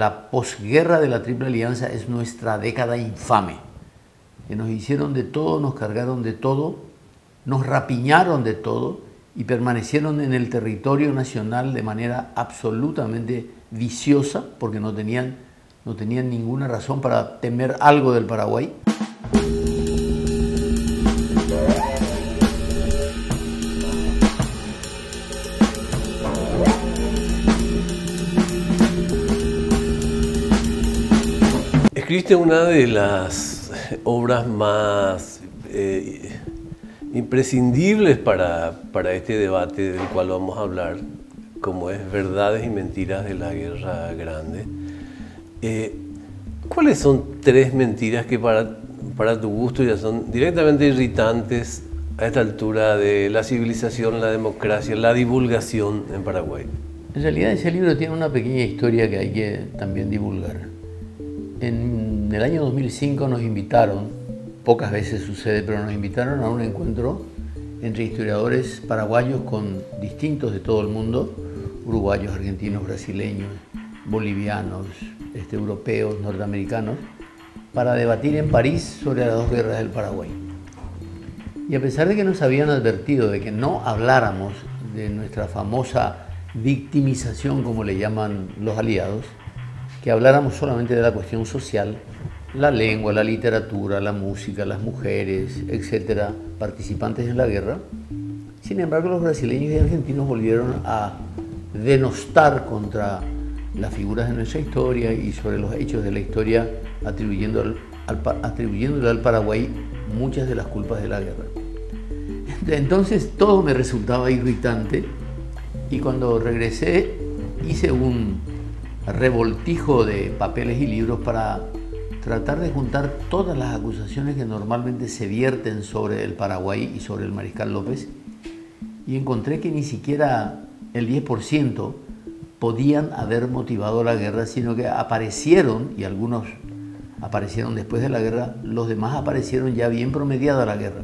la posguerra de la Triple Alianza es nuestra década infame, que nos hicieron de todo, nos cargaron de todo, nos rapiñaron de todo y permanecieron en el territorio nacional de manera absolutamente viciosa, porque no tenían, no tenían ninguna razón para temer algo del Paraguay. Escribiste una de las obras más eh, imprescindibles para, para, este debate del cual vamos a hablar, como es Verdades y Mentiras de la Guerra Grande. Eh, ¿Cuáles son tres mentiras que para, para tu gusto ya son directamente irritantes a esta altura de la civilización, la democracia, la divulgación en Paraguay? En realidad ese libro tiene una pequeña historia que hay que también divulgar. En el año 2005 nos invitaron, pocas veces sucede, pero nos invitaron a un encuentro entre historiadores paraguayos con distintos de todo el mundo, uruguayos, argentinos, brasileños, bolivianos, este, europeos, norteamericanos, para debatir en París sobre las dos guerras del Paraguay. Y a pesar de que nos habían advertido de que no habláramos de nuestra famosa victimización, como le llaman los aliados, que habláramos solamente de la cuestión social, la lengua, la literatura, la música, las mujeres, etcétera, participantes en la guerra. Sin embargo, los brasileños y argentinos volvieron a denostar contra las figuras de nuestra historia y sobre los hechos de la historia, atribuyéndole al Paraguay muchas de las culpas de la guerra. Entonces todo me resultaba irritante y cuando regresé hice un, revoltijo de papeles y libros para tratar de juntar todas las acusaciones que normalmente se vierten sobre el Paraguay y sobre el Mariscal López y encontré que ni siquiera el 10% podían haber motivado la guerra, sino que aparecieron, y algunos aparecieron después de la guerra, los demás aparecieron ya bien promediada la guerra.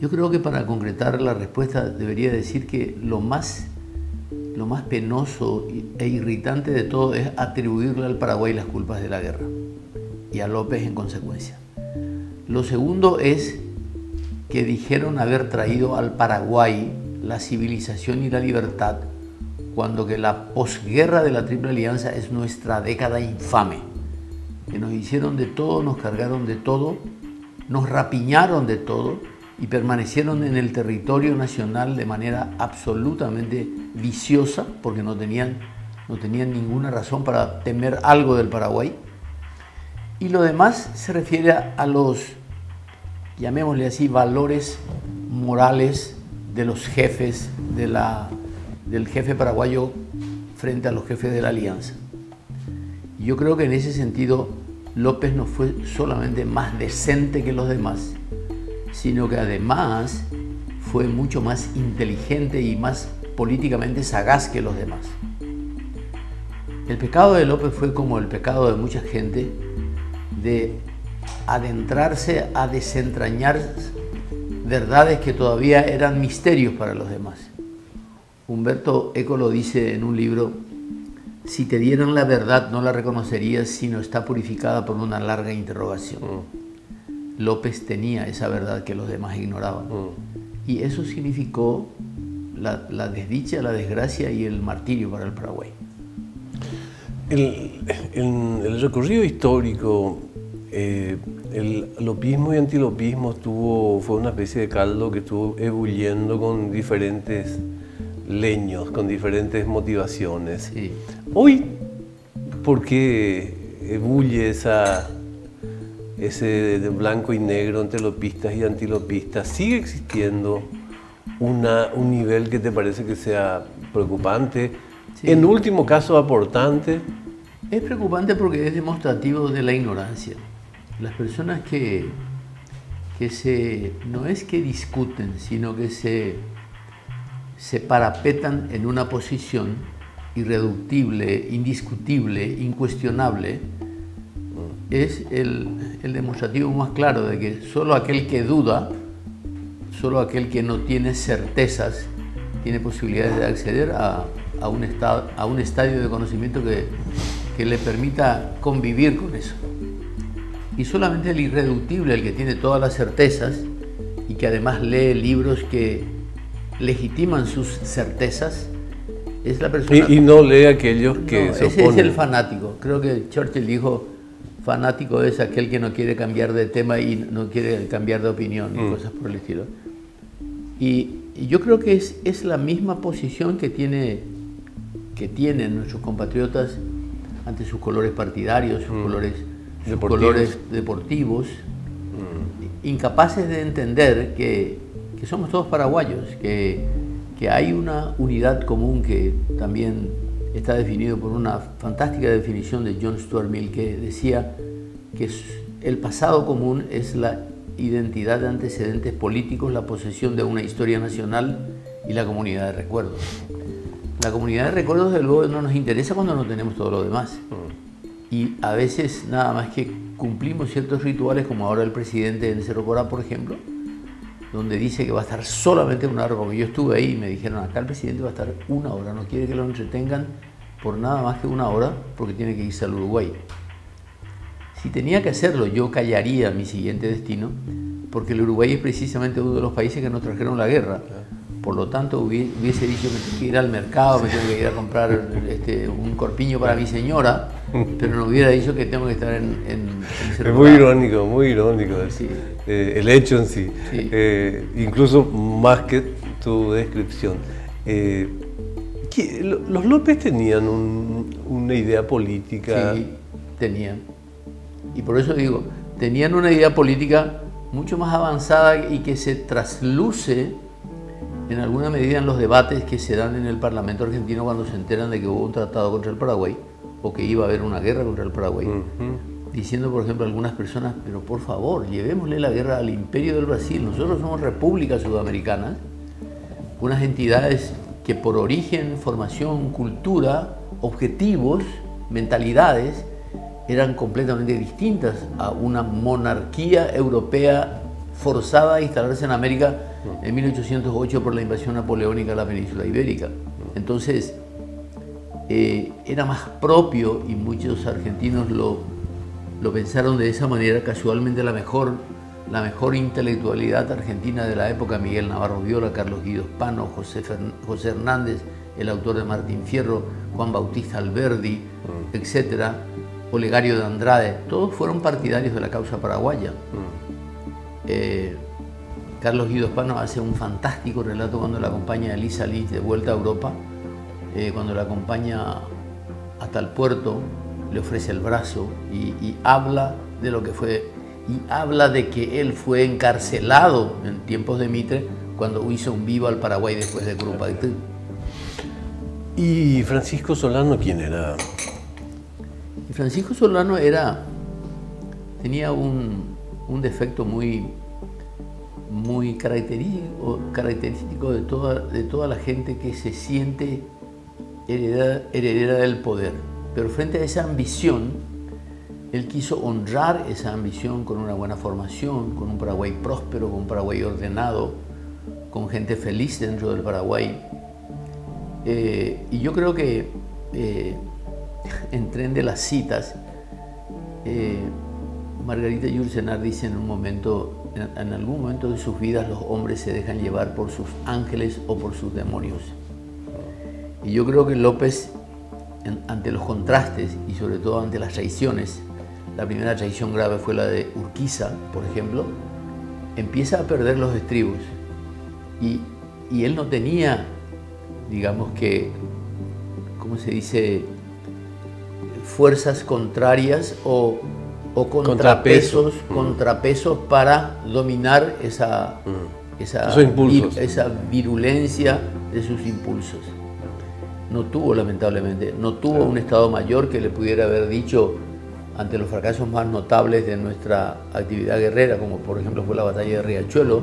Yo creo que para concretar la respuesta debería decir que lo más lo más penoso e irritante de todo es atribuirle al Paraguay las culpas de la guerra y a López en consecuencia. Lo segundo es que dijeron haber traído al Paraguay la civilización y la libertad cuando que la posguerra de la Triple Alianza es nuestra década infame, que nos hicieron de todo, nos cargaron de todo, nos rapiñaron de todo y permanecieron en el territorio nacional de manera absolutamente viciosa, porque no tenían, no tenían ninguna razón para temer algo del Paraguay. Y lo demás se refiere a los, llamémosle así, valores morales de los jefes de la, del jefe paraguayo frente a los jefes de la alianza. Yo creo que en ese sentido López no fue solamente más decente que los demás, sino que además fue mucho más inteligente y más políticamente sagaz que los demás. El pecado de López fue como el pecado de mucha gente de adentrarse a desentrañar verdades que todavía eran misterios para los demás. Humberto Eco lo dice en un libro, si te dieran la verdad no la reconocerías sino está purificada por una larga interrogación. López tenía esa verdad que los demás ignoraban. Mm. Y eso significó la, desdicha, la desgracia y el martirio para el Paraguay. El, el recorrido histórico, eh, el lopismo y antilopismo tuvo, fue una especie de caldo que estuvo ebulliendo con diferentes leños, con diferentes motivaciones. Hoy, ¿por qué ebulle esa ese de blanco y negro entre lopistas y antilopistas, sigue existiendo una, un nivel que te parece que sea preocupante, en último caso aportante. Es preocupante porque es demostrativo de la ignorancia. Las personas que, que se, no es que discuten, sino que se, se parapetan en una posición irreductible, indiscutible, incuestionable, es el, demostrativo más claro de que solo aquel que duda, solo aquel que no tiene certezas, tiene posibilidades de acceder a, un, estado, a un estadio de conocimiento que, que le permita convivir con eso. Y solamente el irreductible, el que tiene todas las certezas y que además lee libros que legitiman sus certezas, es la persona... Y, no lee aquellos que se ese es el fanático. Creo que Churchill dijo, fanático es aquel que no quiere cambiar de tema y no quiere cambiar de opinión y mm. cosas por el estilo. Y, yo creo que es, es la misma posición que, tiene, que tienen nuestros compatriotas ante sus colores partidarios, sus, mm. colores, deportivos. colores deportivos, mm. incapaces de entender que, que somos todos paraguayos, que que hay una unidad común que también está definido por una fantástica definición de John Stuart Mill que decía que el pasado común es la identidad de antecedentes políticos, la posesión de una historia nacional y la comunidad de recuerdos. La comunidad de recuerdos, de luego, no nos interesa cuando no tenemos todo lo demás. Mm. Y a veces nada más que cumplimos ciertos rituales, como ahora el presidente en Cerro Corá, por ejemplo, donde dice que va a estar solamente una hora, como yo estuve ahí y me dijeron, acá el presidente va a estar una hora, no quiere que lo entretengan por nada más que una hora porque tiene que irse al Uruguay. Si tenía que hacerlo, yo callaría mi siguiente destino, porque el Uruguay es precisamente uno de los países que nos trajeron la guerra. Por lo tanto, hubiese dicho que tengo que ir al mercado, me tengo que ir a comprar este, un corpiño para mi señora, pero no hubiera dicho que tengo que estar en, en, Es muy irónico, muy irónico eh, el hecho en sí. Eh, incluso más que tu descripción. Eh, ¿Los López tenían una idea política? Sí, tenían. Y por eso digo, tenían una idea política mucho más avanzada y que se trasluce en alguna medida en los debates que se dan en el Parlamento argentino cuando se enteran de que hubo un tratado contra el Paraguay o que iba a haber una guerra contra el Paraguay. Diciendo, por ejemplo, algunas personas, pero por favor, llevémosle la guerra al imperio del Brasil. Nosotros somos repúblicas sudamericanas, unas entidades que por origen, formación, cultura, objetivos, mentalidades, eran completamente distintas a una monarquía europea forzada a instalarse en América en 1808 por la invasión napoleónica a la península ibérica. Entonces, eh, era más propio y muchos argentinos lo, lo pensaron de esa manera, casualmente la mejor, la mejor intelectualidad argentina de la época, Miguel Navarro Viola, Carlos Guido Spano, José, José Hernández, el autor de Martín Fierro, Juan Bautista Alberdi, mm. etcétera, Olegario de Andrade, todos fueron partidarios de la causa paraguaya. Mm. Eh, Carlos Guido Espano hace un fantástico relato cuando la acompaña a Elisa Liz de vuelta a Europa, eh, cuando la acompaña hasta el puerto, le ofrece el brazo y, habla de lo que fue, y habla de que él fue encarcelado en tiempos de Mitre cuando hizo un vivo al Paraguay después de Grupo ¿Y Francisco Solano quién era? Francisco Solano era, tenía un, un defecto muy muy característico, de, toda, de toda la gente que se siente heredera, del poder. Pero frente a esa ambición, él quiso honrar esa ambición con una buena formación, con un Paraguay próspero, con un Paraguay ordenado, con gente feliz dentro del Paraguay. Eh, y yo creo que eh, en tren de las citas, eh, Margarita Yursenar dice en un momento, en, algún momento de sus vidas los hombres se dejan llevar por sus ángeles o por sus demonios. Y yo creo que López, ante los contrastes y sobre todo ante las traiciones, la primera traición grave fue la de Urquiza, por ejemplo, empieza a perder los estribos. Y, y él no tenía, digamos que, ¿cómo se dice?, fuerzas contrarias o o contrapesos, contrapesos para dominar esa, mm. esa, esa virulencia de sus impulsos. No tuvo, lamentablemente, no tuvo un Estado Mayor que le pudiera haber dicho ante los fracasos más notables de nuestra actividad guerrera, como por ejemplo fue la batalla de Riachuelo,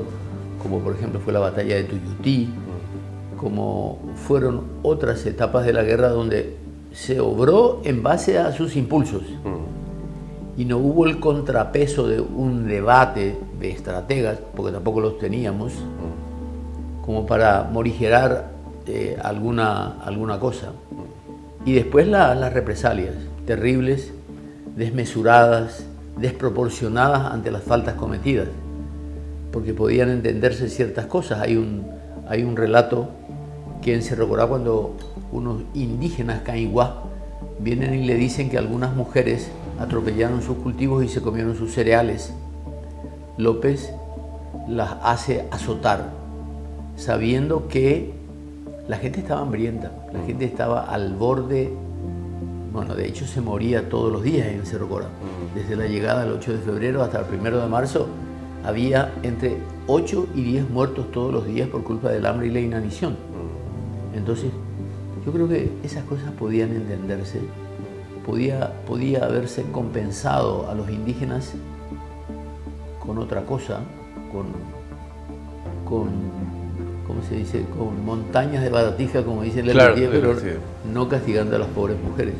como por ejemplo fue la batalla de Tuyutí, mm. como fueron otras etapas de la guerra donde se obró en base a sus impulsos. Mm y no hubo el contrapeso de un debate de estrategas, porque tampoco los teníamos, como para morigerar eh, alguna, alguna cosa. Y después las represalias. terribles, desmesuradas, desproporcionadas ante las faltas cometidas, porque podían entenderse ciertas cosas. Hay un, hay un relato que se recuerda cuando unos indígenas caiguá vienen y le dicen que algunas mujeres atropellaron sus cultivos y se comieron sus cereales. López las hace azotar, sabiendo que la gente estaba hambrienta, la gente estaba al borde, bueno, de hecho se moría todos los días en Cerro Cora. Desde la llegada del 8 de febrero hasta el 1 de marzo había entre 8 y 10 muertos todos los días por culpa del hambre y la inanición. Entonces, yo creo que esas cosas podían entenderse, podía, podía haberse compensado a los indígenas con otra cosa, con, con ¿cómo se dice? Con montañas de baratija, como dice la Claro, pero sí. no castigando a las pobres mujeres.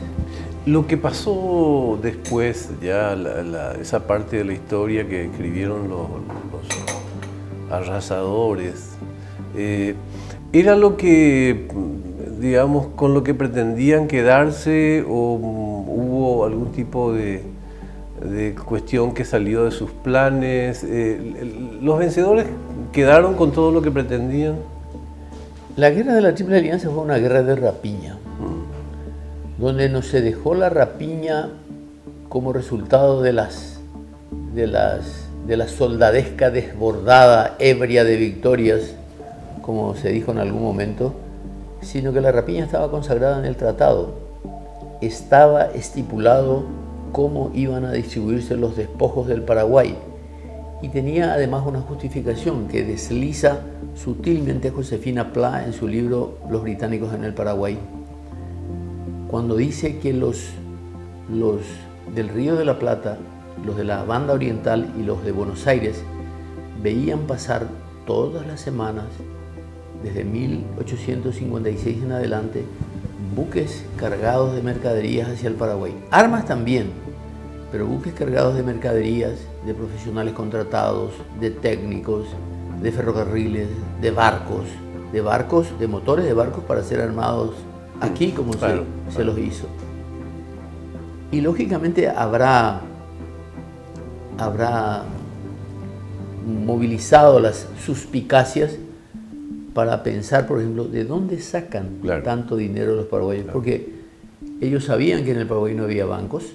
Lo que pasó después, ya la- la- esa parte de la historia que escribieron los, los arrasadores, eh, era lo que, digamos, con lo que pretendían quedarse o mm, hubo algún tipo de, de cuestión que salió de sus planes. Eh, los vencedores quedaron con todo lo que pretendían. La guerra de la Triple Alianza fue una guerra de rapiña, donde no se dejó la rapiña como resultado de las, de las, de la soldadesca desbordada, ebria de victorias, como se dijo en algún momento, sino que la rapiña estaba consagrada en el tratado. Estaba estipulado cómo iban a distribuirse los despojos del Paraguay y tenía además una justificación que desliza sutilmente Josefina Pla en su libro Los británicos en el Paraguay, cuando dice que los, los del Río de la Plata, los de la banda oriental y los de Buenos Aires veían pasar todas las semanas, desde 1856 en adelante, buques cargados de mercaderías hacia el Paraguay. Armas también, pero buques cargados de mercaderías, de profesionales contratados, de técnicos, de ferrocarriles, de barcos, de barcos, de motores de barcos para ser armados aquí como se- Claro, se, los hizo. Y lógicamente habrá, habrá movilizado las suspicacias para pensar, por ejemplo, de dónde sacan Claro. tanto dinero los paraguayos. Porque ellos sabían que en el Paraguay no había bancos,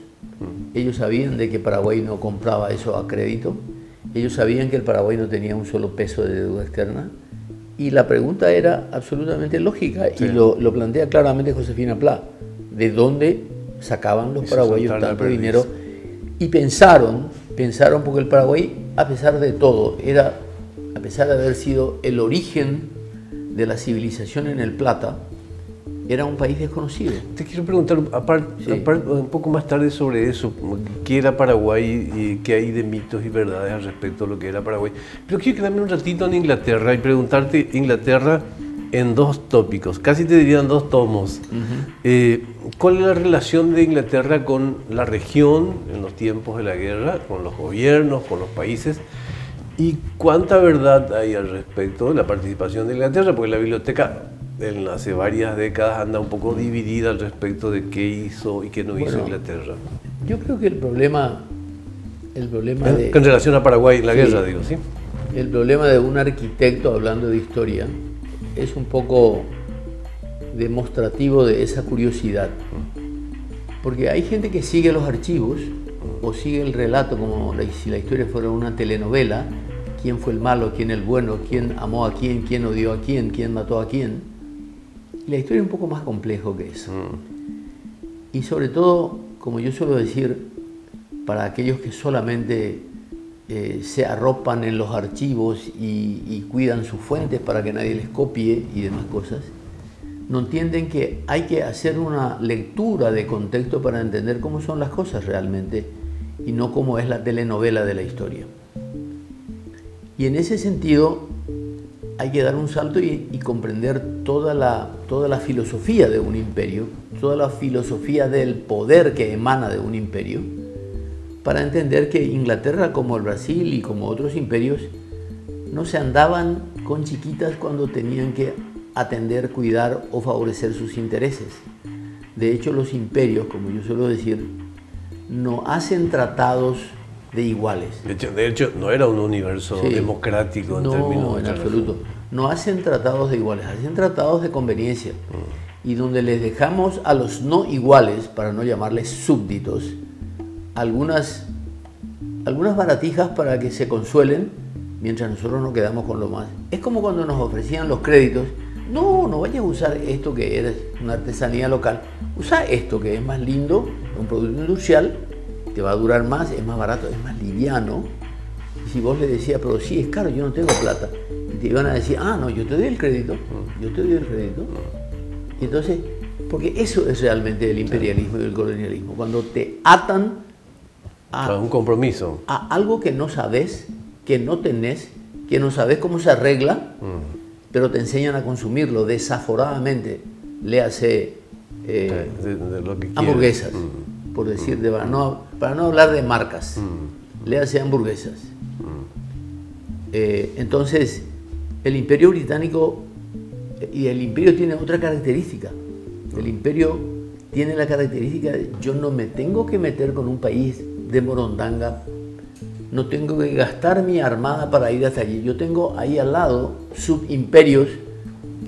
ellos sabían de que Paraguay no compraba eso a crédito, ellos sabían que el Paraguay no tenía un solo peso de deuda externa. Y la pregunta era absolutamente lógica Sí. y lo, lo plantea claramente Josefina Pla. ¿De dónde sacaban los paraguayos tanto dinero? Y pensaron, pensaron porque el Paraguay, a pesar de todo, era, a pesar de haber sido el origen de la civilización en el Plata, era un país desconocido. Te quiero preguntar apar- Sí. un poco más tarde sobre eso, qué era Paraguay y qué hay de mitos y verdades al respecto de lo que era Paraguay. Pero quiero quedarme un ratito en Inglaterra y preguntarte Inglaterra en dos tópicos, casi te dirían dos tomos. Eh, ¿Cuál es la relación de Inglaterra con la región en los tiempos de la guerra, con los gobiernos, con los países? ¿Y cuánta verdad hay al respecto de la participación de Inglaterra? Porque la biblioteca en hace varias décadas anda un poco dividida al respecto de qué hizo y qué no hizo Bueno, Inglaterra. Yo creo que el problema, el problema de, En relación a Paraguay y la Sí. guerra, digo, ¿sí? el problema de un arquitecto hablando de historia es un poco demostrativo de esa curiosidad. Porque hay gente que sigue los archivos o sigue el relato como la- si la historia fuera una telenovela, quién fue el malo, quién el bueno, quién amó a quién, quién odió a quién, quién mató a quién. Y la historia es un poco más complejo que eso. Y sobre todo, como yo suelo decir, para aquellos que solamente eh, se arropan en los archivos y, y cuidan sus fuentes para que nadie les copie y demás cosas, no entienden que hay que hacer una lectura de contexto para entender cómo son las cosas realmente y no cómo es la telenovela de la historia. Y en ese sentido hay que dar un salto y, y comprender toda la, toda la filosofía de un imperio, toda la filosofía del poder que emana de un imperio, para entender que Inglaterra como el Brasil y como otros imperios no se andaban con chiquitas cuando tenían que atender, cuidar o favorecer sus intereses. De hecho, los imperios, como yo suelo decir, no hacen tratados de iguales. De hecho, no era un universo democrático en no, términos en absoluto. No hacen tratados de iguales, hacen tratados de conveniencia. Mm. Y donde les dejamos a los no iguales, para no llamarles súbditos, algunas, algunas baratijas para que se consuelen mientras nosotros nos quedamos con lo más. Es como cuando nos ofrecían los créditos. No, no vayas a usar esto que es una artesanía local. Usa esto que es más lindo, un producto industrial, te va a durar más, es más barato, es más liviano. Y si vos le decías, pero sí, es caro, yo no tengo plata. Y te iban a decir, ah, no, yo te doy el crédito, yo te doy el crédito. Y entonces, porque eso es realmente el imperialismo y el colonialismo. Cuando te atan a un compromiso. A algo que no sabes, que no tenés, que no sabes cómo se arregla, mm. Pero te enseñan a consumirlo desaforadamente. Le hace eh, hamburguesas, mm. por decir, de, para, no, para no hablar de marcas. Mm. Le hace hamburguesas. Eh, entonces, el imperio británico eh, y el imperio tiene otra característica. El imperio tiene la característica de yo no me tengo que meter con un país de Morondanga no tengo que gastar mi armada para ir hasta allí. Yo tengo ahí al lado subimperios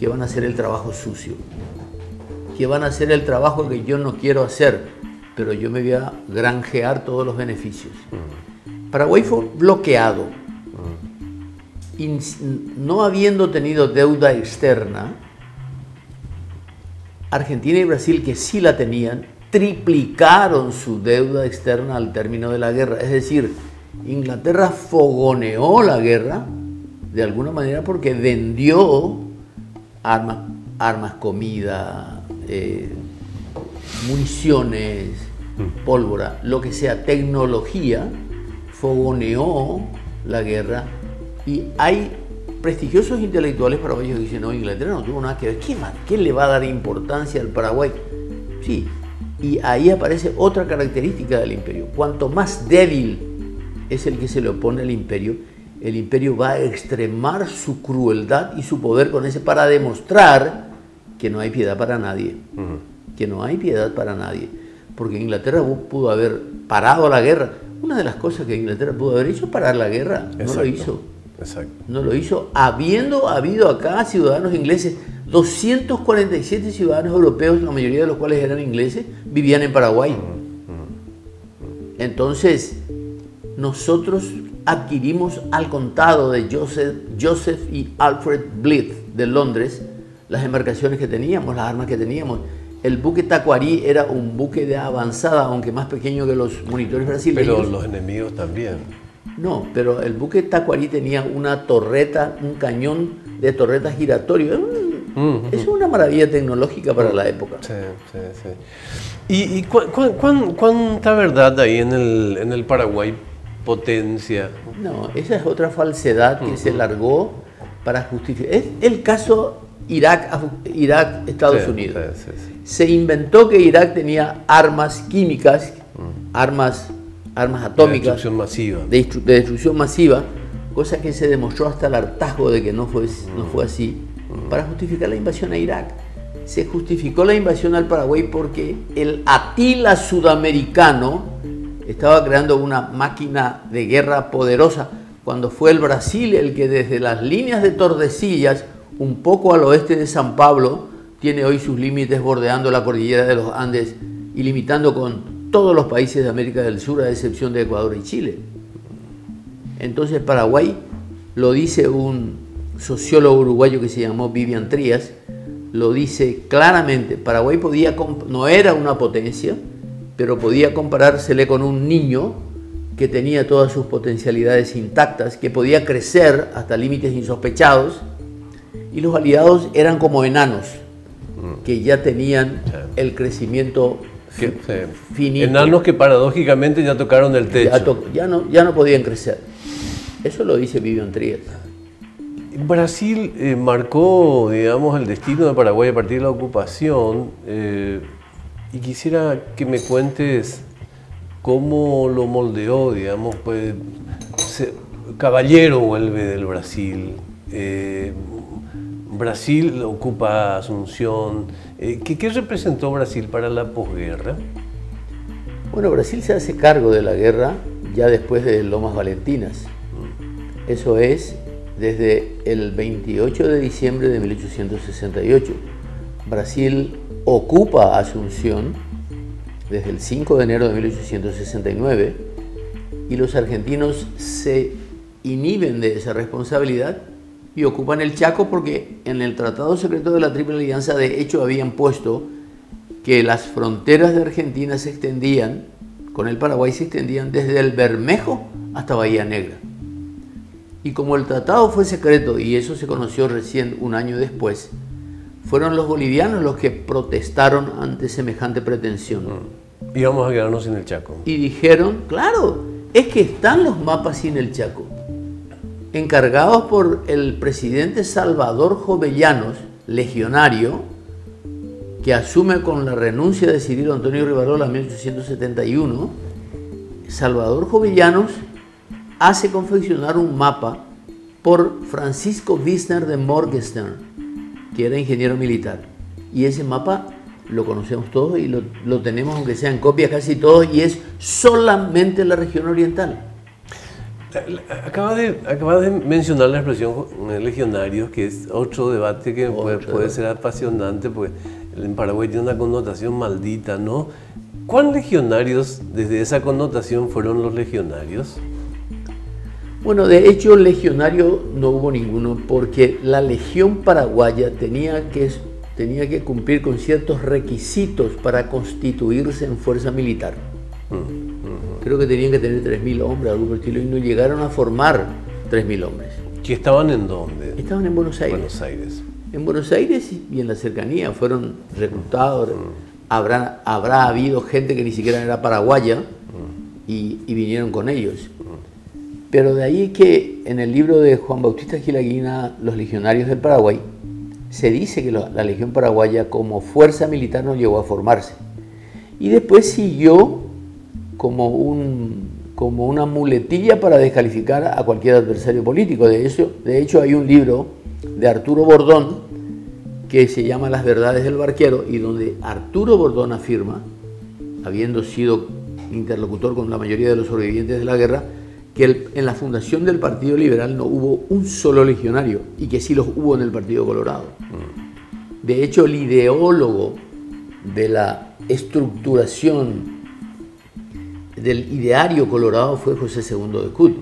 que van a hacer el trabajo sucio, que van a hacer el trabajo que yo no quiero hacer, pero yo me voy a granjear todos los beneficios. Mm. Paraguay fue bloqueado. Y no habiendo tenido deuda externa, Argentina y Brasil, que sí la tenían, triplicaron su deuda externa al término de la guerra. Es decir, Inglaterra fogoneó la guerra de alguna manera porque vendió armas, armas comida, eh, municiones, mm. pólvora, lo que sea, tecnología, fogoneó la guerra. Y hay prestigiosos intelectuales paraguayos que dicen, no, Inglaterra no tuvo nada que ver, ¿qué, ¿qué le va a dar importancia al Paraguay? Sí, y ahí aparece otra característica del imperio, cuanto más débil es el que se le opone al imperio, el imperio va a extremar su crueldad y su poder con ese para demostrar que no hay piedad para nadie, que no hay piedad para nadie, porque Inglaterra pudo haber parado la guerra. Una de las cosas que Inglaterra pudo haber hecho es parar la guerra, no lo hizo. No lo hizo, habiendo habido acá ciudadanos ingleses, 247 ciudadanos europeos, la mayoría de los cuales eran ingleses, vivían en Paraguay. Entonces, nosotros adquirimos al contado de Joseph, Joseph y Alfred Blythe de Londres las embarcaciones que teníamos, las armas que teníamos. El buque Tacuarí era un buque de avanzada, aunque más pequeño que los monitores brasileños. Pero los enemigos también. No, pero el buque Tacuarí tenía una torreta, un cañón de torreta giratorio. Es una maravilla tecnológica para la época. Sí, sí, sí. ¿Y, cuánta verdad hay en el, en el Paraguay potencia. No, esa es otra falsedad que se largó para justificar. Es el caso Irak, Irak Estados Unidos. Se inventó que Irak tenía armas químicas, armas, armas atómicas. De destrucción masiva. De, destrucción masiva, cosa que se demostró hasta el hartazgo de que no fue, no fue así, para justificar la invasión a Irak. Se justificó la invasión al Paraguay porque el Atila sudamericano estaba creando una máquina de guerra poderosa cuando fue el Brasil el que desde las líneas de Tordesillas, un poco al oeste de San Pablo, tiene hoy sus límites bordeando la cordillera de los Andes y limitando con todos los países de América del Sur, a excepción de Ecuador y Chile. Entonces Paraguay, lo dice un sociólogo uruguayo que se llamó Vivian Trías, lo dice claramente, Paraguay no era una potencia, pero podía comparársele con un niño que tenía todas sus potencialidades intactas, que podía crecer hasta límites insospechados, y los aliados eran como enanos, que ya tenían el crecimiento finito. Enanos que paradójicamente ya tocaron el techo. Ya, no, ya no podían crecer. Eso lo dice Vivian Trías. Brasil eh, marcó, digamos, el destino de Paraguay a partir de la ocupación. Eh, y quisiera que me cuentes cómo lo moldeó, digamos, pues Caballero vuelve del Brasil, eh, Brasil ocupa Asunción. Eh, ¿qué, representó Brasil para la posguerra? Bueno, Brasil se hace cargo de la guerra ya después de Lomas Valentinas. Eso es desde el 28 de diciembre de 1868. Brasil ocupa Asunción desde el 5 de enero de 1869 y los argentinos se inhiben de esa responsabilidad y ocupan el Chaco porque en el Tratado Secreto de la Triple Alianza de hecho habían puesto que las fronteras de Argentina se extendían, con el Paraguay se extendían desde el Bermejo hasta Bahía Negra. Y como el tratado fue secreto, y eso se conoció recién un año después, fueron los bolivianos los que protestaron ante semejante pretensión. Y vamos a quedarnos en el Chaco. Y dijeron, claro, es que están los mapas sin el Chaco encargados por el presidente Salvador Jovellanos, legionario, que asume con la renuncia de Cirilo Antonio Rivarola en 1871, Salvador Jovellanos hace confeccionar un mapa por Francisco Wisner de Morgenstern, que era ingeniero militar. Y ese mapa lo conocemos todos y lo, lo tenemos, aunque sea en copia casi todos, y es solamente la región oriental. Acaba de, acaba de mencionar la expresión legionarios, que es otro debate que puede, ser apasionante, porque en Paraguay tiene una connotación maldita, ¿no? ¿Cuán legionarios, desde esa connotación, fueron los legionarios? Bueno, de hecho, legionario no hubo ninguno, porque la legión paraguaya tenía que, tenía que cumplir con ciertos requisitos para constituirse en fuerza militar. Mm creo que tenían que tener 3.000 hombres, algo por estilo, y no llegaron a formar 3.000 hombres. ¿Que estaban en dónde? Estaban en Buenos Aires. Buenos Aires. En Buenos Aires y en la cercanía, fueron reclutados. Mm. Habrá, habrá habido gente que ni siquiera era paraguaya mm. y, vinieron con ellos. Pero de ahí que en el libro de Juan Bautista Gilaguina, Los Legionarios del Paraguay, se dice que la Legión Paraguaya como fuerza militar no llegó a formarse. Y después siguió como, un, como una muletilla para descalificar a cualquier adversario político. De, de hecho, hay un libro de Arturo Bordón que se llama Las verdades del barquero y donde Arturo Bordón afirma, habiendo sido interlocutor con la mayoría de los sobrevivientes de la guerra, que en la fundación del Partido Liberal no hubo un solo legionario y que sí los hubo en el Partido Colorado. Mm. De hecho, el ideólogo de la estructuración del ideario colorado fue José II de Cut,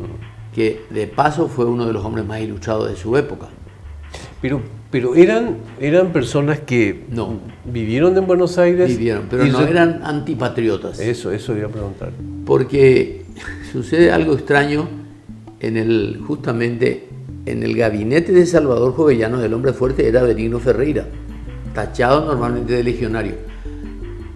que de paso fue uno de los hombres más ilustrados de su época. Pero, pero eran, eran personas que no. vivieron en Buenos Aires. Vivieron, pero no eran antipatriotas. Eso, eso iba a preguntar. Porque sucede algo extraño en el, justamente en el gabinete de Salvador Jovellanos, el hombre fuerte era Benigno Ferreira, tachado normalmente de legionario.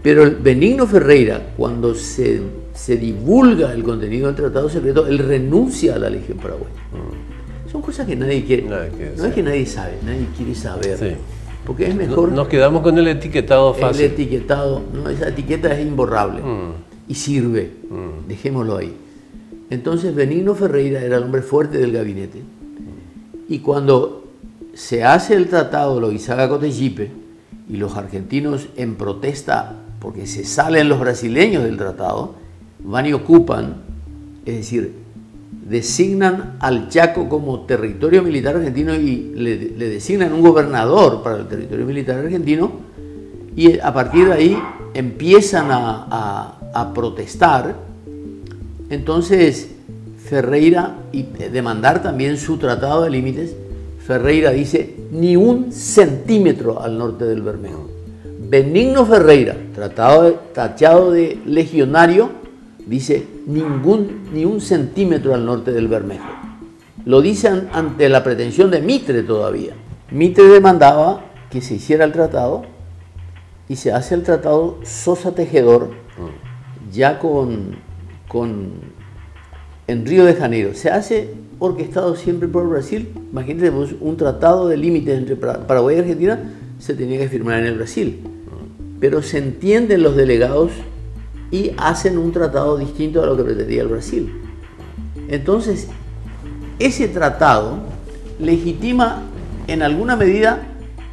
Pero Benigno Ferreira, cuando se se divulga el contenido del tratado secreto, él renuncia a la Legión Paraguaya. Mm. Son cosas que nadie quiere. no es que nadie sabe, nadie quiere saber. Porque es mejor. Nos quedamos con el etiquetado fácil. El etiquetado, no, esa etiqueta es imborrable mm. Y sirve. Mm. Dejémoslo ahí. Entonces Benigno Ferreira era el hombre fuerte del gabinete. Y cuando se hace el tratado lo Loizaga Cotegipe y los argentinos en protesta porque se salen los brasileños del tratado, van y ocupan, es decir, designan al Chaco como territorio militar argentino y le, designan un gobernador para el territorio militar argentino y a partir de ahí empiezan a, protestar. Entonces Ferreira, y demandar también su tratado de límites, Ferreira dice ni un centímetro al norte del Bermejo. Benigno Ferreira, tratado tachado de legionario, dice ningún, ni un centímetro al norte del Bermejo. Lo dicen ante la pretensión de Mitre todavía. Mitre demandaba que se hiciera el tratado y se hace el tratado Sosa Tejedor ya con, con en Río de Janeiro. Se hace orquestado siempre por Brasil. Imagínense, un tratado de límites entre Paraguay y Argentina se tenía que firmar en el Brasil. Pero se entienden los delegados y hacen un tratado distinto a lo que pretendía el Brasil. Entonces, ese tratado legitima en alguna medida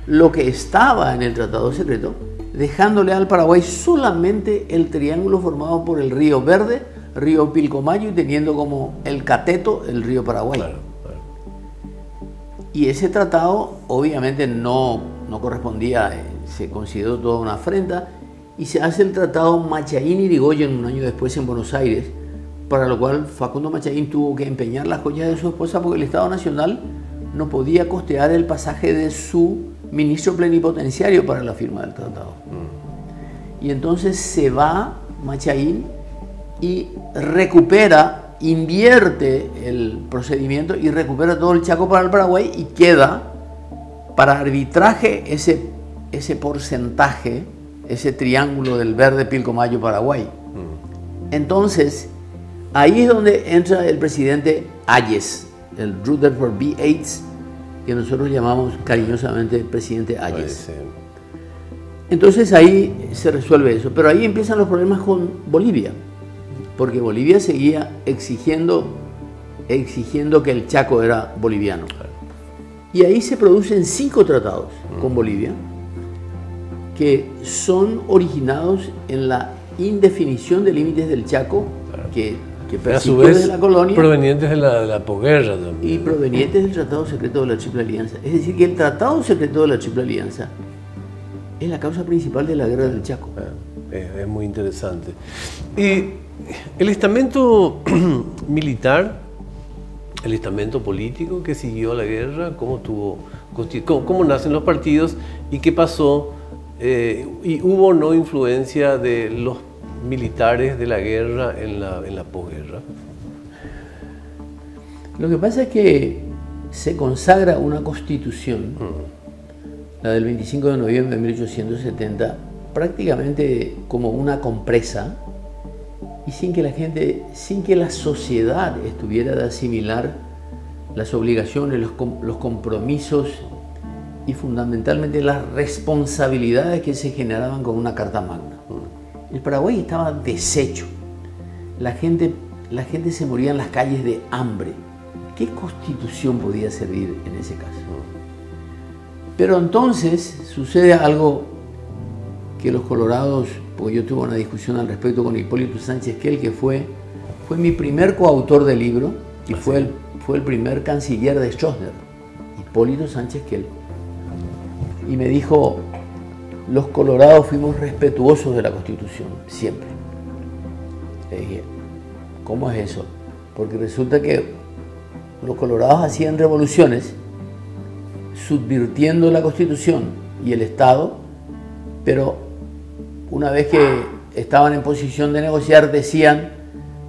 lo que estaba en el tratado secreto, dejándole al Paraguay solamente el triángulo formado por el río Verde, río Pilcomayo y teniendo como el cateto el río Paraguay. Y ese tratado obviamente no, no correspondía, eh, se consideró toda una afrenta y se hace el tratado Machaín-Irigoyen un año después en Buenos Aires, para lo cual Facundo Machaín tuvo que empeñar las joyas de su esposa porque el Estado Nacional no podía costear el pasaje de su ministro plenipotenciario para la firma del tratado. Y entonces se va Machaín y recupera, invierte el procedimiento y recupera todo el Chaco para el Paraguay y queda para arbitraje ese, ese porcentaje, ese triángulo del verde Pilcomayo Paraguay. Entonces, ahí es donde entra el presidente Ayes, el Rutherford B. Yates, que nosotros llamamos cariñosamente presidente Ayes. Entonces ahí se resuelve eso, pero ahí empiezan los problemas con Bolivia, porque Bolivia seguía exigiendo, exigiendo que el Chaco era boliviano. Y ahí se producen cinco tratados con Bolivia que son originados en la indefinición de límites del Chaco que a su vez, la colonia. Provenientes de la, de la posguerra también. Y provenientes del Tratado Secreto de la Triple Alianza. Es decir, que el Tratado Secreto de la Triple Alianza es la causa principal de la guerra del Chaco. Ah, es, muy interesante. Y el estamento militar, el estamento político que siguió la guerra, cómo, tuvo, cómo, nacen los partidos y qué pasó, eh, y hubo o no influencia de los militares de la guerra en la, en la posguerra? Lo que pasa es que se consagra una constitución, la del 25 de noviembre de 1870, prácticamente como una compresa y sin que la gente, sin que la sociedad estuviera de asimilar las obligaciones, los, los compromisos y fundamentalmente las responsabilidades que se generaban con una Carta Magna. El Paraguay estaba deshecho. La gente, la gente se moría en las calles de hambre. ¿Qué constitución podía servir en ese caso? Pero entonces sucede algo que los colorados, porque yo tuve una discusión al respecto con Hipólito Sánchez Kell, que fue, fue mi primer coautor del libro y fue el, fue el primer canciller de Stroessner, Hipólito Sánchez Kell. Y me dijo, los colorados fuimos respetuosos de la Constitución, siempre. Le dije, ¿cómo es eso? Porque resulta que los colorados hacían revoluciones subvirtiendo la Constitución y el Estado, pero una vez que estaban en posición de negociar decían,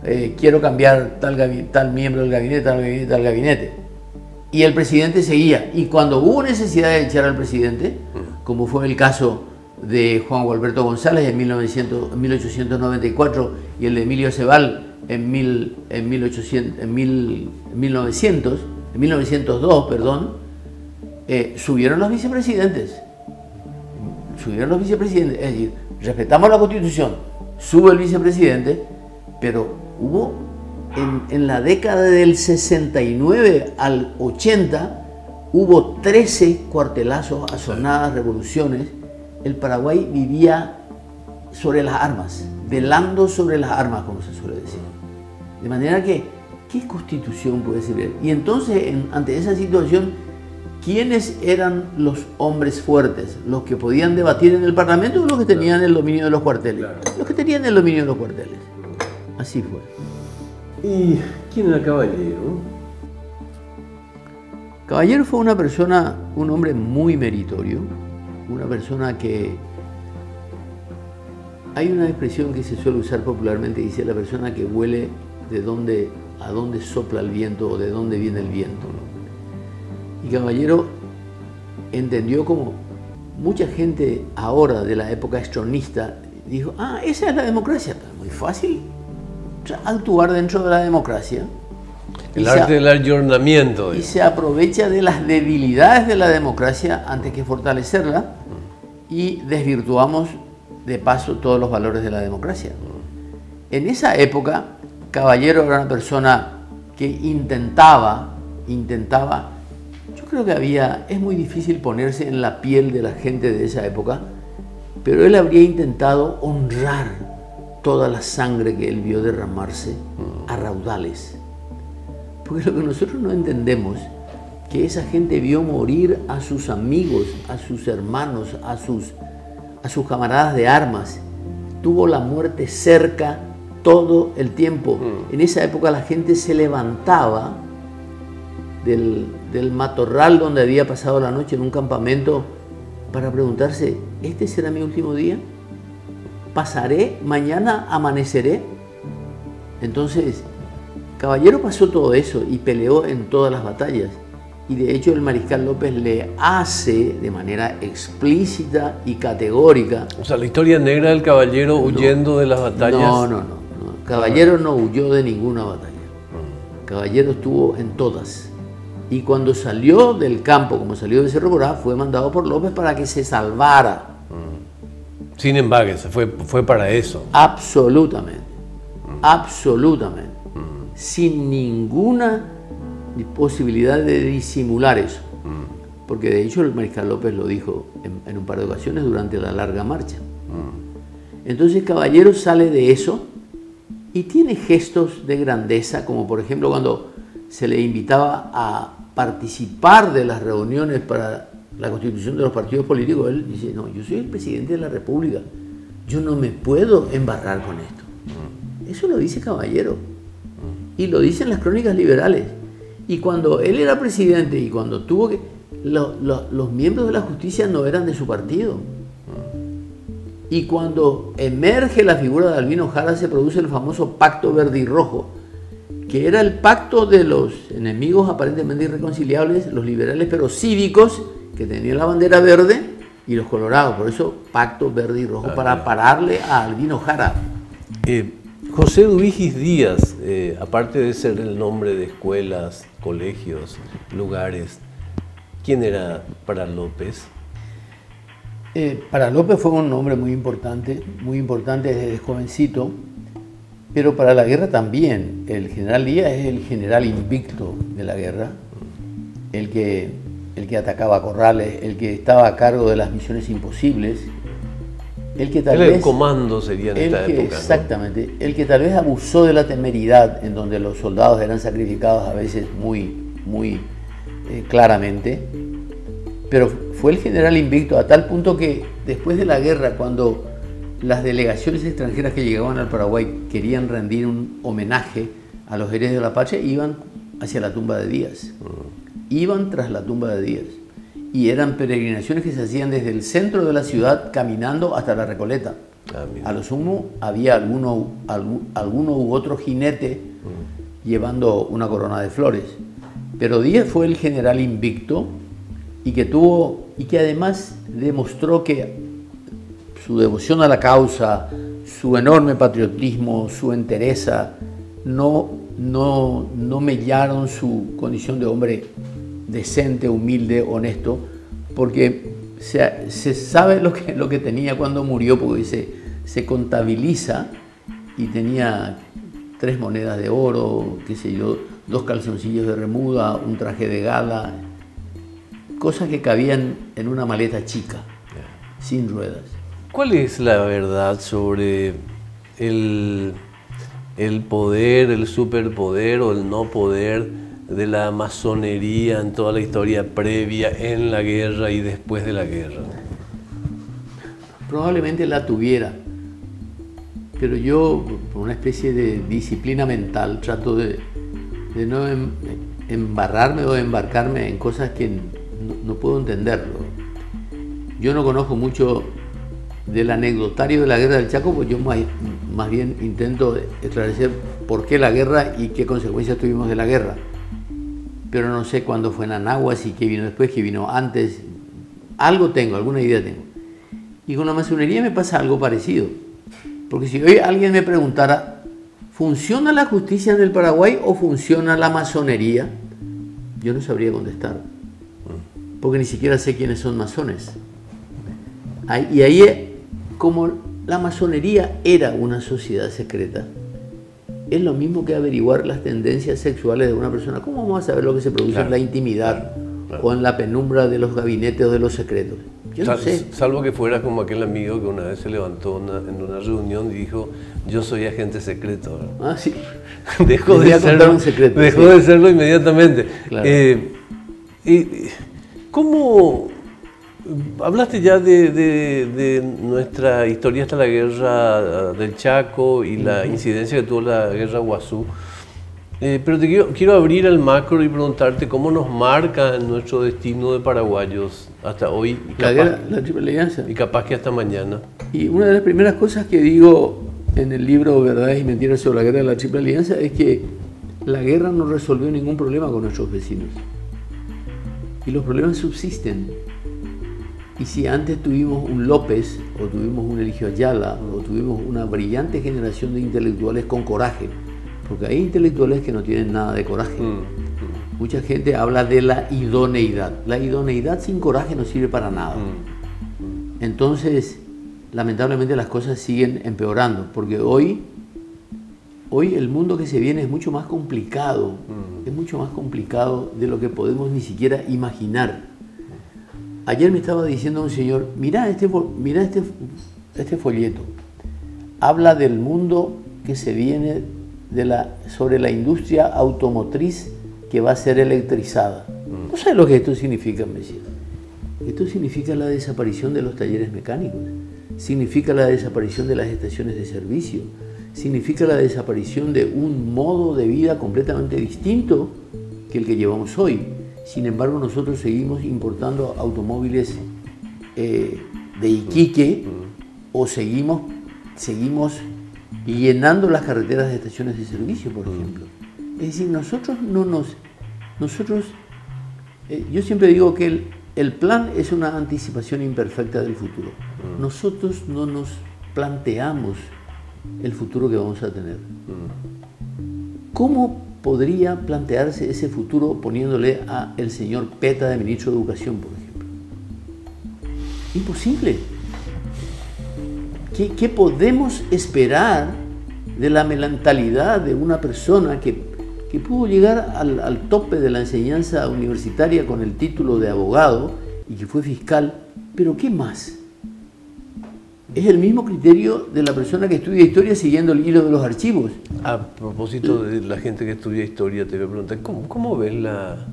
eh, quiero cambiar tal, tal miembro del gabinete, tal gabinete, tal gabinete. Y el presidente seguía. Y cuando hubo necesidad de echar al presidente, como fue el caso de Juan Gualberto González en, 1900, 1894 y el de Emilio Cebal en, mil, en, 1800, en, mil, 1900, en 1902, perdón, eh, subieron los vicepresidentes. Subieron los vicepresidentes, es decir, respetamos la constitución, sube el vicepresidente, pero hubo en, en la década del 69 al 80, hubo 13 cuartelazos, asonadas, revoluciones. El Paraguay vivía sobre las armas, velando sobre las armas, como se suele decir. De manera que, ¿qué constitución puede servir? Y entonces, ante esa situación, ¿quiénes eran los hombres fuertes? ¿Los que podían debatir en el Parlamento o los que tenían el dominio de los cuarteles? Los que tenían el dominio de los cuarteles. Así fue. ¿Y quién era caballero? Caballero fue una persona, un hombre muy meritorio, una persona que... Hay una expresión que se suele usar popularmente, dice la persona que huele de dónde, a dónde sopla el viento o de dónde viene el viento. Y Caballero entendió como mucha gente ahora de la época estronista dijo, ah, esa es la democracia, muy fácil actuar dentro de la democracia el arte del ayornamiento. Y se aprovecha de las debilidades de la democracia antes que fortalecerla y desvirtuamos de paso todos los valores de la democracia. En esa época, Caballero era una persona que intentaba, intentaba, yo creo que había, es muy difícil ponerse en la piel de la gente de esa época, pero él habría intentado honrar toda la sangre que él vio derramarse a raudales. Porque lo que nosotros no entendemos, que esa gente vio morir a sus amigos, a sus hermanos, a sus, a sus camaradas de armas, tuvo la muerte cerca todo el tiempo. En esa época la gente se levantaba del, del matorral donde había pasado la noche en un campamento para preguntarse, ¿este será mi último día? ¿Pasaré? ¿Mañana amaneceré? Entonces, Caballero pasó todo eso y peleó en todas las batallas. Y de hecho el mariscal López le hace de manera explícita y categórica. O sea, la historia negra del caballero huyendo de las batallas. No, no, no. Caballero no huyó de ninguna batalla. Caballero estuvo en todas. Y cuando salió del campo, como salió de Cerro Corá, fue mandado por López para que se salvara. Sin embargo, fue, fue para eso. Absolutamente. Absolutamente. Sin ninguna posibilidad de disimular eso. Porque de hecho el mariscal López lo dijo en, un par de ocasiones durante la larga marcha. Entonces Caballero sale de eso y tiene gestos de grandeza, como por ejemplo cuando se le invitaba a participar de las reuniones para la constitución de los partidos políticos, él dice, no, yo soy el presidente de la República, yo no me puedo embarrar con esto. Eso lo dice Caballero. Y lo dicen las crónicas liberales. Y cuando él era presidente y cuando tuvo que... los miembros de la justicia no eran de su partido. Y cuando emerge la figura de Albino Jara se produce el famoso pacto verde y rojo, que era el pacto de los enemigos aparentemente irreconciliables, los liberales pero cívicos, que tenían la bandera verde, y los colorados. Por eso pacto verde y rojo, para pararle a Albino Jara. Eh, José Duigis Díaz, eh, aparte de ser el nombre de escuelas, colegios, lugares, ¿quién era para López? Eh, para López fue un nombre muy importante, muy importante desde jovencito, pero para la guerra también. El general Díaz es el general invicto de la guerra, el que, el que atacaba corrales, el que estaba a cargo de las misiones imposibles, el que tal vez... El comando sería en esta época. Exactamente. El que tal vez abusó de la temeridad en donde los soldados eran sacrificados a veces muy, muy eh, claramente. Pero fue el general invicto a tal punto que después de la guerra, cuando las delegaciones extranjeras que llegaban al Paraguay querían rendir un homenaje a los héroes de la patria, iban hacia la tumba de Díaz. Mm. Iban tras la tumba de Díaz y eran peregrinaciones que se hacían desde el centro de la ciudad caminando hasta la Recoleta. Ah, a lo sumo había alguno, alguno u otro jinete mm. llevando una corona de flores. Pero Díaz fue el general invicto y que tuvo y que además demostró que su devoción a la causa, su enorme patriotismo, su entereza no, no, no mellaron su condición de hombre decente, humilde, honesto, porque se, sabe lo que, lo que tenía cuando murió, porque se, se contabiliza y tenía tres monedas de oro, qué sé yo, dos calzoncillos de remuda, un traje de gala, cosas que cabían en una maleta chica, sin ruedas. ¿Cuál es la verdad sobre el, el poder, el superpoder o el no poder de la masonería en toda la historia previa, en la guerra y después de la guerra? Probablemente la tuviera, pero yo, por una especie de disciplina mental, trato de, no em, embarrarme o embarcarme en cosas que no, puedo entenderlo. Yo no conozco mucho del anecdotario de la guerra del Chaco, pues yo más, más bien intento esclarecer por qué la guerra y qué consecuencias tuvimos de la guerra pero no sé cuándo fue en Anahuas y qué vino después, qué vino antes. Algo tengo, alguna idea tengo. Y con la masonería me pasa algo parecido. Porque si hoy alguien me preguntara, ¿funciona la justicia en el Paraguay o funciona la masonería? Yo no sabría contestar. Porque ni siquiera sé quiénes son masones. Y ahí, como la masonería era una sociedad secreta, es lo mismo que averiguar las tendencias sexuales de una persona. ¿Cómo vamos a saber lo que se produce en la intimidad o en la penumbra de los gabinetes o de los secretos. Yo no sé. Salvo que fuera como aquel amigo que una vez se levantó en una reunión y dijo, yo soy agente secreto. Ah, sí. dejó de serlo, un secreto, dejó de serlo inmediatamente. Eh, y, ¿Cómo Hablaste ya de, nuestra historia hasta la guerra ah, del Chaco y la incidencia que tuvo la guerra Guazú, eh, pero te quiero, quiero, abrir el macro y preguntarte cómo nos marca nuestro destino de paraguayos hasta hoy. Y la, guerra, la triple alianza. Y capaz que hasta mañana. Y una de las primeras cosas que digo en el libro Verdades y Mentiras sobre la guerra de la triple alianza es que la guerra no resolvió ningún problema con nuestros vecinos. Y los problemas subsisten y si antes tuvimos un López, o tuvimos un Eligio Ayala, o tuvimos una brillante generación de intelectuales con coraje, porque hay intelectuales que no tienen nada de coraje. Mm, mm. Mucha gente habla de la idoneidad. La idoneidad sin coraje no sirve para nada. Mm, Entonces, lamentablemente las cosas siguen empeorando, porque hoy, hoy el mundo que se viene es mucho más complicado, es mucho más complicado de lo que podemos ni siquiera imaginar. Ayer me estaba diciendo un señor, mira este, mira este, este folleto. Habla del mundo que se viene de la, sobre la industria automotriz que va a ser electrizada. Mm. ¿No sabes lo que esto significa, Messi? Esto significa la desaparición de los talleres mecánicos, significa la desaparición de las estaciones de servicio, significa la desaparición de un modo de vida completamente distinto que el que llevamos hoy. Sin embargo, nosotros seguimos importando automóviles eh, de Iquique o seguimos, seguimos llenando las carreteras de estaciones de servicio, por ejemplo. Es decir, nosotros no nos... Nosotros, eh, yo siempre digo que el, el, plan es una anticipación imperfecta del futuro. Nosotros no nos planteamos el futuro que vamos a tener. ¿Cómo podría plantearse ese futuro poniéndole a el señor Peta de ministro de Educación, por ejemplo? Imposible. ¿Qué, podemos esperar de la mentalidad de una persona que, pudo llegar al, al tope de la enseñanza universitaria con el título de abogado y que fue fiscal? Pero ¿qué más? Es el mismo criterio de la persona que estudia historia siguiendo el hilo de los archivos. A propósito de la gente que estudia historia, te voy a preguntar, ¿cómo, ves, la,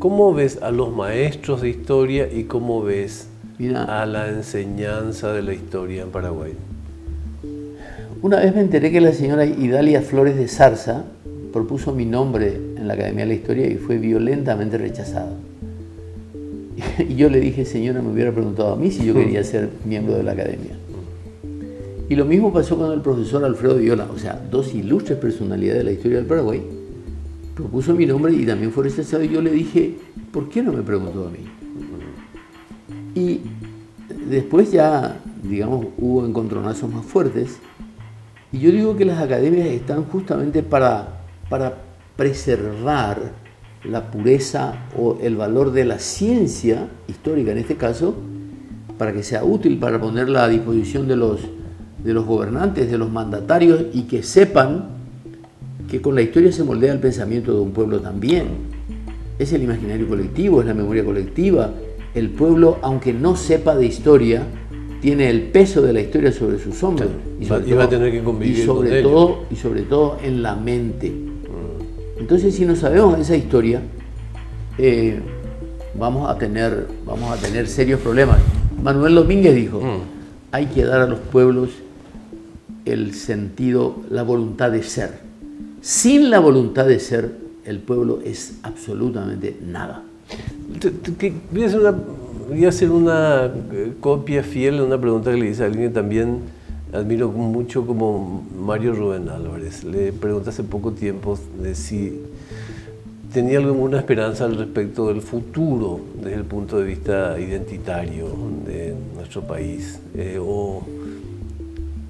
cómo ves a los maestros de historia y cómo ves a la enseñanza de la historia en Paraguay? Una vez me enteré que la señora Idalia Flores de Zarza propuso mi nombre en la Academia de la Historia y fue violentamente rechazado. Y yo le dije, señora, me hubiera preguntado a mí si yo quería ser miembro de la academia. Y lo mismo pasó con el profesor Alfredo Viola, o sea, dos ilustres personalidades de la historia del Paraguay. Propuso mi nombre y también fue rechazado. Y yo le dije, ¿por qué no me preguntó a mí? Y después ya, digamos, hubo encontronazos más fuertes. Y yo digo que las academias están justamente para, para preservar la pureza o el valor de la ciencia histórica en este caso, para que sea útil para ponerla a disposición de los, de los gobernantes, de los mandatarios y que sepan que con la historia se moldea el pensamiento de un pueblo también. Es el imaginario colectivo, es la memoria colectiva. El pueblo, aunque no sepa de historia, tiene el peso de la historia sobre sus hombros. Y, sobre todo, Y sobre todo en la mente. Entonces, si no sabemos esa historia, eh, vamos, a tener, vamos a tener serios problemas. Manuel Domínguez dijo, mm. hay que dar a los pueblos el sentido, la voluntad de ser. Sin la voluntad de ser, el pueblo es absolutamente nada. Voy a hacer una, eh, copia fiel de una pregunta que le hice a alguien también admiro mucho como Mario Rubén Álvarez. Le pregunté hace poco tiempo de si tenía alguna esperanza al respecto del futuro desde el punto de vista identitario de nuestro país. Eh, o,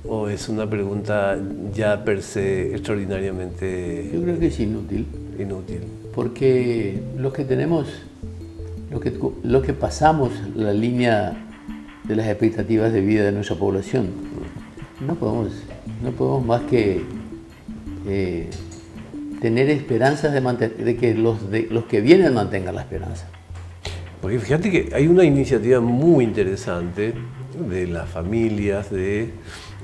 o, es una pregunta ya per se extraordinariamente... Yo creo que es inútil. Inútil. Porque los que tenemos, los que, los que pasamos la línea de las expectativas de vida de nuestra población, no podemos, no podemos más que eh, tener esperanzas de, de que los, de, los que vienen mantengan la esperanza. Porque fíjate que hay una iniciativa muy interesante de las familias de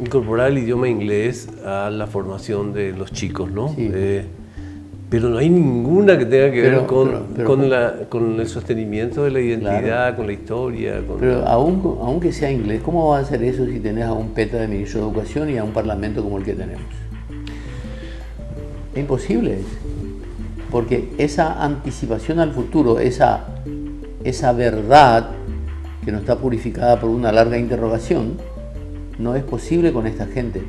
incorporar el idioma inglés a la formación de los chicos, ¿no? Eh, pero no hay ninguna que tenga que ver con, el sostenimiento de la identidad, con la historia. pero aún, aunque sea inglés, ¿cómo va a hacer eso si tenés a un PETA de ministro de Educación y a un parlamento como el que tenemos? Es imposible. Porque esa anticipación al futuro, esa, esa verdad que no está purificada por una larga interrogación, no es posible con esta gente.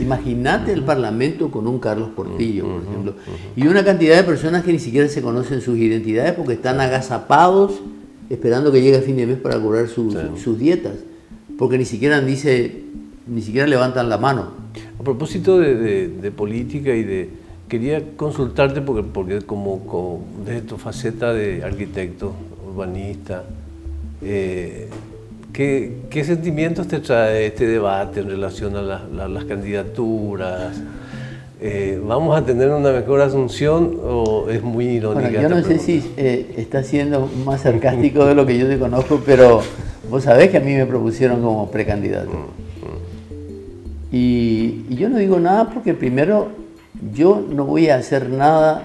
Imagínate el Parlamento con un Carlos Portillo, por ejemplo, y una cantidad de personas que ni siquiera se conocen sus identidades porque están agazapados esperando que llegue a fin de mes para cobrar sus dietas, porque ni siquiera dice, ni siquiera levantan la mano. A propósito de, política y de, quería consultarte porque, porque como, desde tu faceta de arquitecto, urbanista, eh, ¿Qué, sentimientos te trae este debate en relación a, las candidaturas? Eh, ¿Vamos a tener una mejor asunción o es muy irónica? yo no sé si eh, está siendo más sarcástico de lo que yo te conozco, pero vos sabés que a mí me propusieron como precandidato. Mm, mm. Y, y yo no digo nada porque primero yo no voy a hacer nada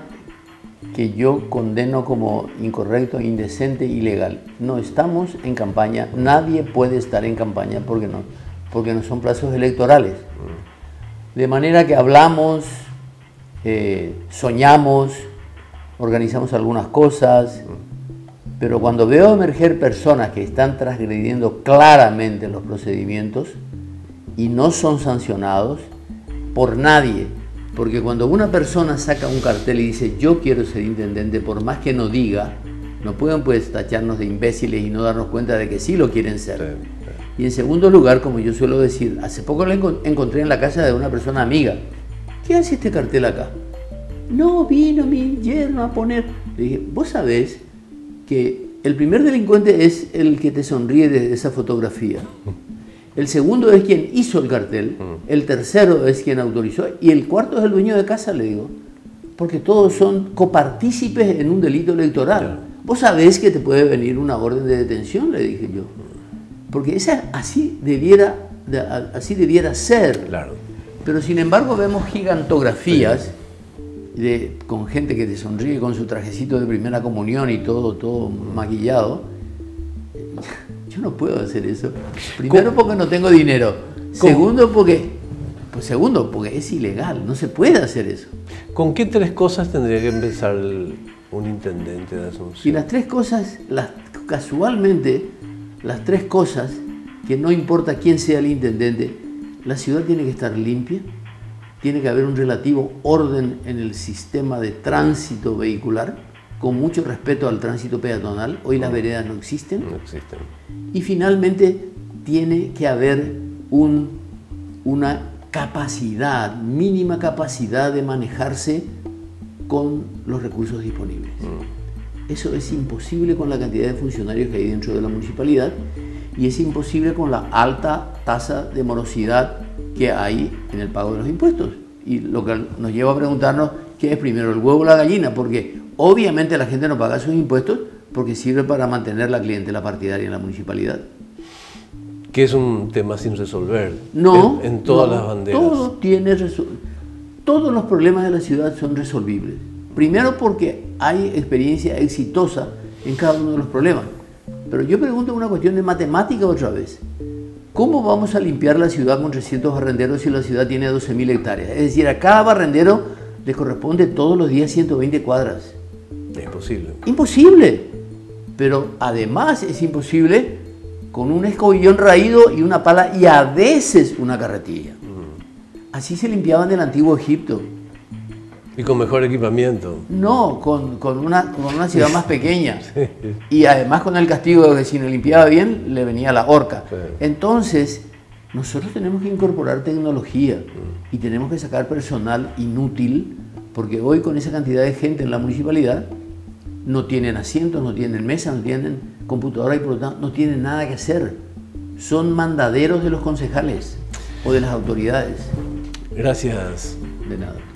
que yo condeno como incorrecto, indecente, ilegal. No estamos en campaña, nadie puede estar en campaña porque no, porque no son plazos electorales. De manera que hablamos, eh, soñamos, organizamos algunas cosas, pero cuando veo emerger personas que están transgrediendo claramente los procedimientos y no son sancionados por nadie, porque cuando una persona saca un cartel y dice yo quiero ser intendente, por más que no diga, no pueden pues tacharnos de imbéciles y no darnos cuenta de que sí lo quieren ser. Y en segundo lugar, como yo suelo decir, hace poco lo encontré en la casa de una persona amiga. ¿Qué hace este cartel acá? No, vino mi yerno a poner. Le dije, vos sabés que el primer delincuente es el que te sonríe de esa fotografía. El segundo es quien hizo el cartel, mm. el tercero es quien autorizó y el cuarto es el dueño de casa, le digo. Porque todos son copartícipes en un delito electoral. Vos sabés que te puede venir una orden de detención, le dije yo. Porque esa así debiera, así debiera ser. Claro. Pero sin embargo vemos gigantografías de, con gente que te sonríe con su trajecito de primera comunión y todo, todo maquillado yo no puedo hacer eso. Primero porque no tengo dinero. Segundo porque, pues segundo porque es ilegal, no se puede hacer eso. ¿Con qué tres cosas tendría que empezar un intendente de Asunción? Y las tres cosas, las, casualmente, las tres cosas, que no importa quién sea el intendente, la ciudad tiene que estar limpia, tiene que haber un relativo orden en el sistema de tránsito vehicular, con mucho respeto al tránsito peatonal. Hoy las veredas no existen. No existen. Y finalmente tiene que haber una capacidad, mínima capacidad de manejarse con los recursos disponibles. Mm. Eso es imposible con la cantidad de funcionarios que hay dentro de la municipalidad y es imposible con la alta tasa de morosidad que hay en el pago de los impuestos. Y lo que nos lleva a preguntarnos qué es primero, el huevo o la gallina, porque Obviamente la gente no paga sus impuestos porque sirve para mantener la clientela partidaria en la municipalidad. Que es un tema sin resolver. No. En, todas las banderas. Todo tiene todos los problemas de la ciudad son resolvibles. Primero porque hay experiencia exitosa en cada uno de los problemas. Pero yo pregunto una cuestión de matemática otra vez. ¿Cómo vamos a limpiar la ciudad con 300 barrenderos si la ciudad tiene 12.000 hectáreas? Es decir, a cada barrendero le corresponde todos los días 120 cuadras. Imposible. Imposible. Pero además es imposible con un escobillón raído y una pala y a veces una carretilla. Mm. Así se limpiaban en el antiguo Egipto. Y con mejor equipamiento. No, con, una, una, ciudad más pequeña. Y además con el castigo de que si no limpiaba bien, le venía la horca. Entonces, nosotros tenemos que incorporar tecnología mm. y tenemos que sacar personal inútil, porque hoy con esa cantidad de gente en la municipalidad, no tienen asientos, no tienen mesas, no tienen computadora y por lo tanto no tienen nada que hacer. Son mandaderos de los concejales o de las autoridades. Gracias. De nada.